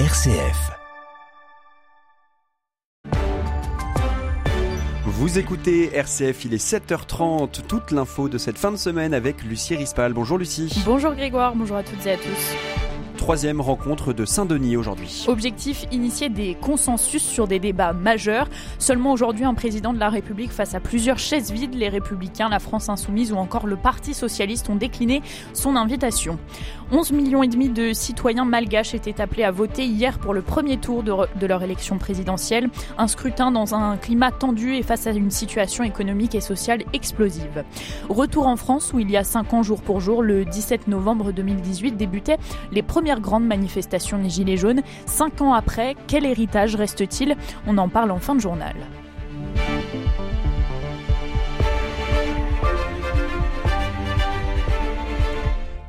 RCF. Vous écoutez RCF, il est 7h30, toute l'info de cette fin de semaine avec Lucie Rispal. Bonjour Lucie. Bonjour Grégoire, bonjour à toutes et à tous troisième rencontre de Saint-Denis aujourd'hui. Objectif, initier des consensus sur des débats majeurs. Seulement aujourd'hui, un président de la République face à plusieurs chaises vides, les Républicains, la France Insoumise ou encore le Parti Socialiste ont décliné son invitation. 11 millions et demi de citoyens malgaches étaient appelés à voter hier pour le premier tour de, de leur élection présidentielle. Un scrutin dans un climat tendu et face à une situation économique et sociale explosive. Retour en France où il y a 5 ans jour pour jour, le 17 novembre 2018 débutaient les premières grande manifestation des Gilets jaunes. Cinq ans après, quel héritage reste-t-il? On en parle en fin de journal.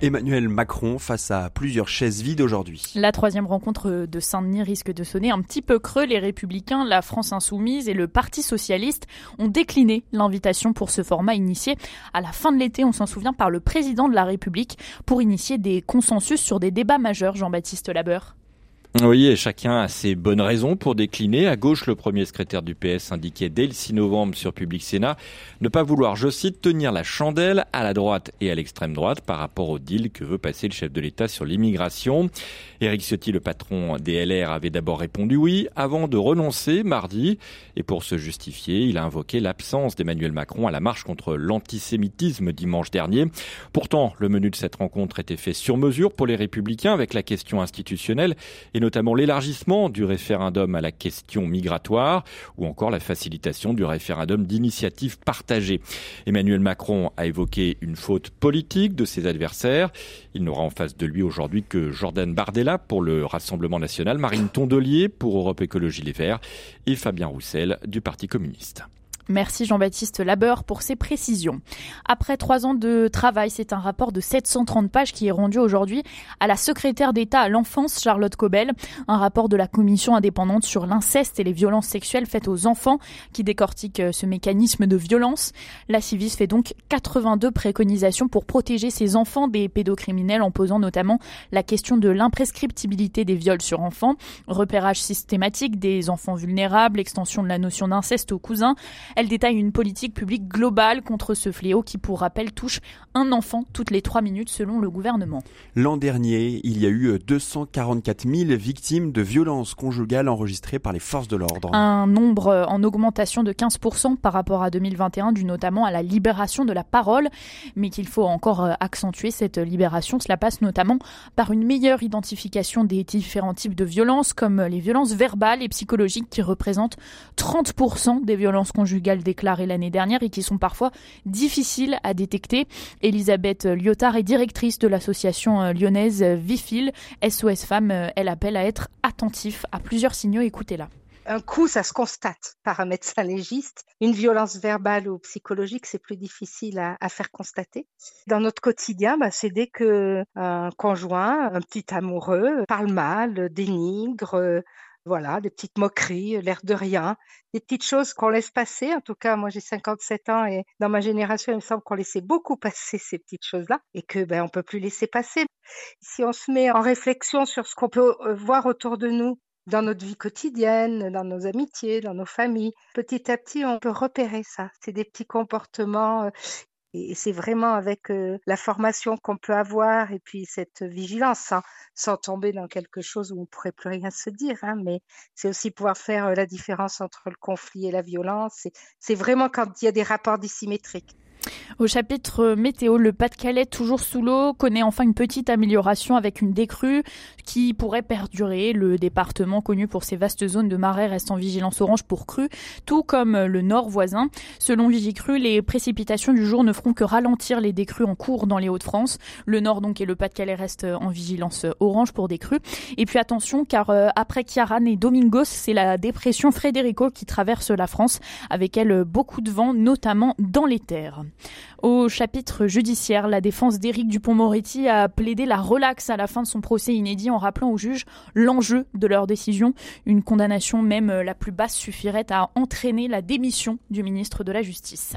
Emmanuel Macron face à plusieurs chaises vides aujourd'hui. La troisième rencontre de Saint-Denis risque de sonner un petit peu creux. Les Républicains, la France Insoumise et le Parti Socialiste ont décliné l'invitation pour ce format initié à la fin de l'été, on s'en souvient, par le président de la République pour initier des consensus sur des débats majeurs, Jean-Baptiste Labeur. Oui, chacun a ses bonnes raisons pour décliner. À gauche, le premier secrétaire du PS indiquait dès le 6 novembre sur Public Sénat ne pas vouloir, je cite, tenir la chandelle à la droite et à l'extrême droite par rapport au deal que veut passer le chef de l'État sur l'immigration. Éric Ciotti, le patron des LR, avait d'abord répondu oui avant de renoncer mardi. Et pour se justifier, il a invoqué l'absence d'Emmanuel Macron à la marche contre l'antisémitisme dimanche dernier. Pourtant, le menu de cette rencontre était fait sur mesure pour les républicains avec la question institutionnelle et notamment l'élargissement du référendum à la question migratoire ou encore la facilitation du référendum d'initiative partagée. Emmanuel Macron a évoqué une faute politique de ses adversaires. Il n'aura en face de lui aujourd'hui que Jordan Bardella pour le Rassemblement national, Marine Tondelier pour Europe Écologie Les Verts et Fabien Roussel du Parti communiste. Merci Jean-Baptiste Labeur pour ces précisions. Après trois ans de travail, c'est un rapport de 730 pages qui est rendu aujourd'hui à la secrétaire d'État à l'enfance, Charlotte Cobel. Un rapport de la commission indépendante sur l'inceste et les violences sexuelles faites aux enfants qui décortique euh, ce mécanisme de violence. La Civis fait donc 82 préconisations pour protéger ces enfants des pédocriminels en posant notamment la question de l'imprescriptibilité des viols sur enfants, repérage systématique des enfants vulnérables, extension de la notion d'inceste aux cousins. Elle détaille une politique publique globale contre ce fléau qui, pour rappel, touche un enfant toutes les trois minutes selon le gouvernement. L'an dernier, il y a eu 244 000 victimes de violences conjugales enregistrées par les forces de l'ordre. Un nombre en augmentation de 15% par rapport à 2021, dû notamment à la libération de la parole, mais qu'il faut encore accentuer cette libération. Cela passe notamment par une meilleure identification des différents types de violences, comme les violences verbales et psychologiques qui représentent 30% des violences conjugales déclarées l'année dernière et qui sont parfois difficiles à détecter. Elisabeth Lyotard est directrice de l'association euh, lyonnaise Vifil. SOS Femmes, euh, elle appelle à être attentif à plusieurs signaux. Écoutez-la. Un coup, ça se constate par un médecin légiste. Une violence verbale ou psychologique, c'est plus difficile à, faire constater. Dans notre quotidien, bah, c'est dès que un conjoint, un petit amoureux, parle mal, dénigre, voilà, des petites moqueries, l'air de rien, des petites choses qu'on laisse passer. En tout cas, moi j'ai 57 ans et dans ma génération, il me semble qu'on laissait beaucoup passer ces petites choses-là et que ben on peut plus laisser passer. Si on se met en réflexion sur ce qu'on peut euh, voir autour de nous dans notre vie quotidienne, dans nos amitiés, dans nos familles, petit à petit, on peut repérer ça. C'est des petits comportements euh, et c'est vraiment avec la formation qu'on peut avoir et puis cette vigilance, hein, sans tomber dans quelque chose où on pourrait plus rien se dire. Hein, mais c'est aussi pouvoir faire la différence entre le conflit et la violence. C'est vraiment quand il y a des rapports dissymétriques. Au chapitre météo, le Pas-de-Calais, toujours sous l'eau, connaît enfin une petite amélioration avec une décrue qui pourrait perdurer. Le département, connu pour ses vastes zones de marais, reste en vigilance orange pour crue, tout comme le nord voisin. Selon Vigicru, les précipitations du jour ne feront que ralentir les décrues en cours dans les Hauts-de-France. Le nord donc et le Pas-de-Calais restent en vigilance orange pour décrues. Et puis attention, car euh, après Kiaran et Domingos, c'est la dépression Frédérico qui traverse la France, avec elle beaucoup de vent, notamment dans les terres. Au chapitre judiciaire, la défense d'Éric Dupont-Moretti a plaidé la relaxe à la fin de son procès inédit en rappelant aux juges l'enjeu de leur décision. Une condamnation même la plus basse suffirait à entraîner la démission du ministre de la Justice.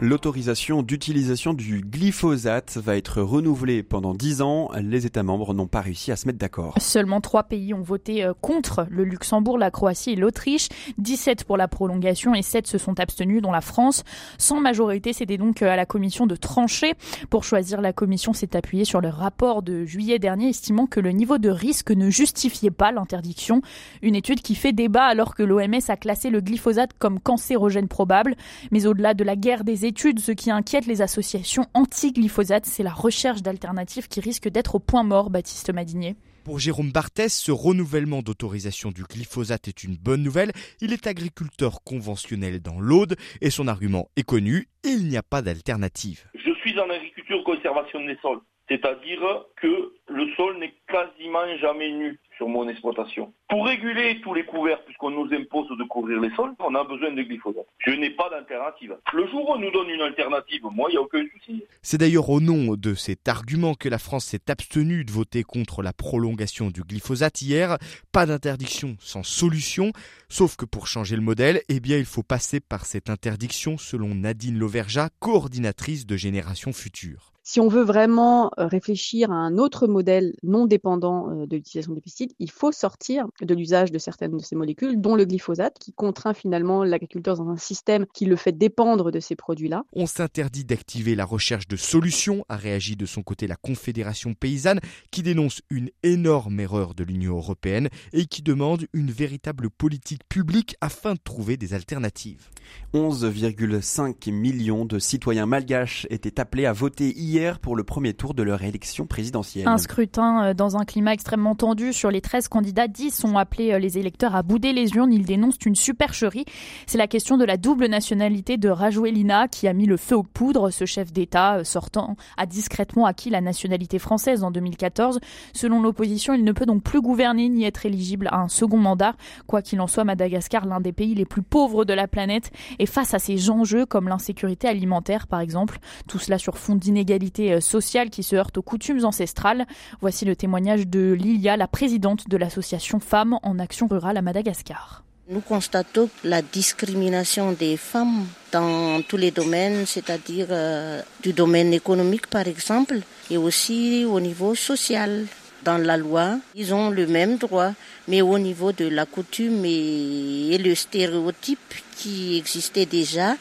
L'autorisation d'utilisation du glyphosate va être renouvelée pendant 10 ans. Les États membres n'ont pas réussi à se mettre d'accord. Seulement trois pays ont voté euh, contre le Luxembourg, la Croatie et l'Autriche. 17 pour la prolongation et 7 se sont abstenus, dont la France. Sans majorité, c'était donc euh, à la Commission de trancher. Pour choisir, la Commission s'est appuyée sur le rapport de juillet dernier, estimant que le niveau de risque ne justifiait pas l'interdiction. Une étude qui fait débat alors que l'OMS a classé le glyphosate comme cancérogène probable. Mais au-delà de la guerre des ce qui inquiète les associations anti-glyphosate, c'est la recherche d'alternatives qui risque d'être au point mort, Baptiste Madinier. Pour Jérôme Barthès, ce renouvellement d'autorisation du glyphosate est une bonne nouvelle. Il est agriculteur conventionnel dans l'Aude et son argument est connu, il n'y a pas d'alternative. Je suis en agriculture conservation des sols, c'est-à-dire que le sol n'est quasiment jamais nu sur mon exploitation. Pour réguler tous les couverts, puisqu'on nous impose de couvrir les sols, on a besoin de glyphosate. Je n'ai pas d'alternative. Le jour où on nous donne une alternative, moi, il n'y a aucun souci. C'est d'ailleurs au nom de cet argument que la France s'est abstenue de voter contre la prolongation du glyphosate hier. Pas d'interdiction sans solution. Sauf que pour changer le modèle, eh bien, il faut passer par cette interdiction, selon Nadine Lauverja, coordinatrice de Génération Future. Si on veut vraiment euh, réfléchir à un autre modèle non dépendant euh, de l'utilisation des pesticides, il faut sortir de l'usage de certaines de ces molécules, dont le glyphosate, qui contraint finalement l'agriculteur dans un système qui le fait dépendre de ces produits-là. On s'interdit d'activer la recherche de solutions, a réagi de son côté la Confédération paysanne, qui dénonce une énorme erreur de l'Union européenne et qui demande une véritable politique publique afin de trouver des alternatives. 11,5 millions de citoyens malgaches étaient appelés à voter hier pour le premier tour de leur élection présidentielle. Un scrutin euh, dans un climat extrêmement tendu. Sur les 13 candidats, 10 ont appelé euh, les électeurs à bouder les urnes. Ils dénoncent une supercherie. C'est la question de la double nationalité de Rajoelina qui a mis le feu aux poudres. Ce chef d'État euh, sortant a discrètement acquis la nationalité française en 2014. Selon l'opposition, il ne peut donc plus gouverner ni être éligible à un second mandat. Quoi qu'il en soit, Madagascar, l'un des pays les plus pauvres de la planète, est face à ces enjeux comme l'insécurité alimentaire par exemple. Tout cela sur fond d'inégalité euh, sociale qui se heurte aux coutumes ancestrales. Voici le témoignage de Lilia, la présidente de l'association Femmes en Action Rurale à Madagascar. Nous constatons la discrimination des femmes dans tous les domaines, c'est-à-dire euh, du domaine économique par exemple, et aussi au niveau social. Dans la loi, ils ont le même droit, mais au niveau de la coutume et le stéréotype qui existait déjà,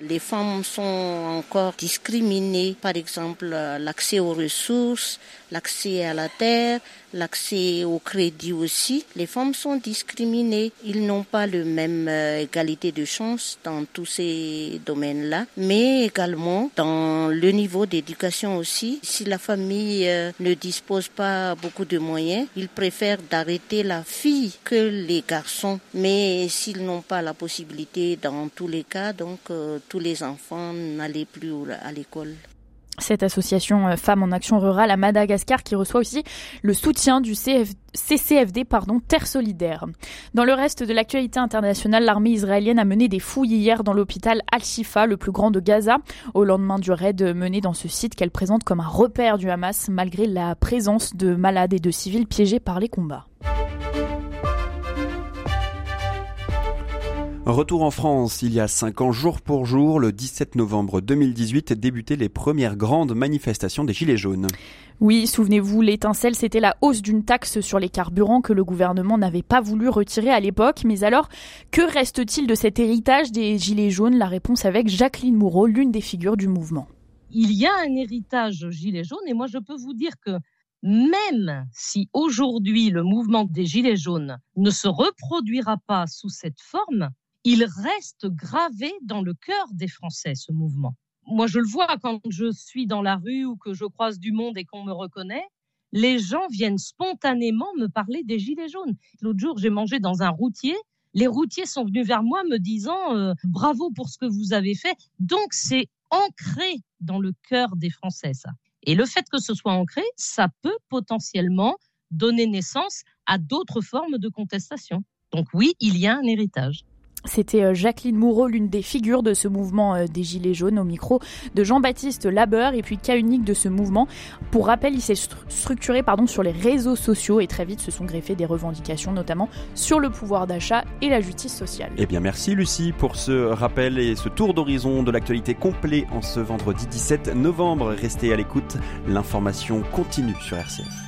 les femmes sont encore discriminées, par exemple l'accès aux ressources, l'accès à la terre, l'accès au crédit aussi. Les femmes sont discriminées. Ils n'ont pas la même euh, égalité de chance dans tous ces domaines-là, mais également dans le niveau d'éducation aussi. Si la famille euh, ne dispose pas beaucoup de moyens, ils préfèrent d'arrêter la fille que les garçons. Mais s'ils n'ont pas la possibilité dans tous les cas, donc euh, tous les enfants n'allaient plus à l'école cette association euh, Femmes en Action Rurale à Madagascar qui reçoit aussi le soutien du CCFD, pardon, Terre Solidaire. Dans le reste de l'actualité internationale, l'armée israélienne a mené des fouilles hier dans l'hôpital Al-Shifa, le plus grand de Gaza, au lendemain du raid mené dans ce site qu'elle présente comme un repère du Hamas malgré la présence de malades et de civils piégés par les combats. Retour en France, il y a cinq ans, jour pour jour, le 17 novembre 2018, débutaient les premières grandes manifestations des Gilets jaunes. Oui, souvenez-vous, l'étincelle, c'était la hausse d'une taxe sur les carburants que le gouvernement n'avait pas voulu retirer à l'époque. Mais alors, que reste-t-il de cet héritage des Gilets jaunes? La réponse avec Jacqueline Moureau, l'une des figures du mouvement. Il y a un héritage Gilets jaunes et moi je peux vous dire que même si aujourd'hui le mouvement des Gilets jaunes ne se reproduira pas sous cette forme, il reste gravé dans le cœur des Français, ce mouvement. Moi, je le vois quand je suis dans la rue ou que je croise du monde et qu'on me reconnaît. Les gens viennent spontanément me parler des gilets jaunes. L'autre jour, j'ai mangé dans un routier. Les routiers sont venus vers moi me disant euh, bravo pour ce que vous avez fait. Donc, c'est ancré dans le cœur des Français, ça. Et le fait que ce soit ancré, ça peut potentiellement donner naissance à d'autres formes de contestation. Donc oui, il y a un héritage. C'était euh, Jacqueline Moureau, l'une des figures de ce mouvement euh, des Gilets jaunes, au micro de Jean-Baptiste Labeur, et puis cas unique de ce mouvement. Pour rappel, il s'est structuré sur les réseaux sociaux et très vite se sont greffées des revendications, notamment sur le pouvoir d'achat et la justice sociale. Eh bien, merci Lucie pour ce rappel et ce tour d'horizon de l'actualité complet en ce vendredi 17 novembre. Restez à l'écoute, l'information continue sur RCF.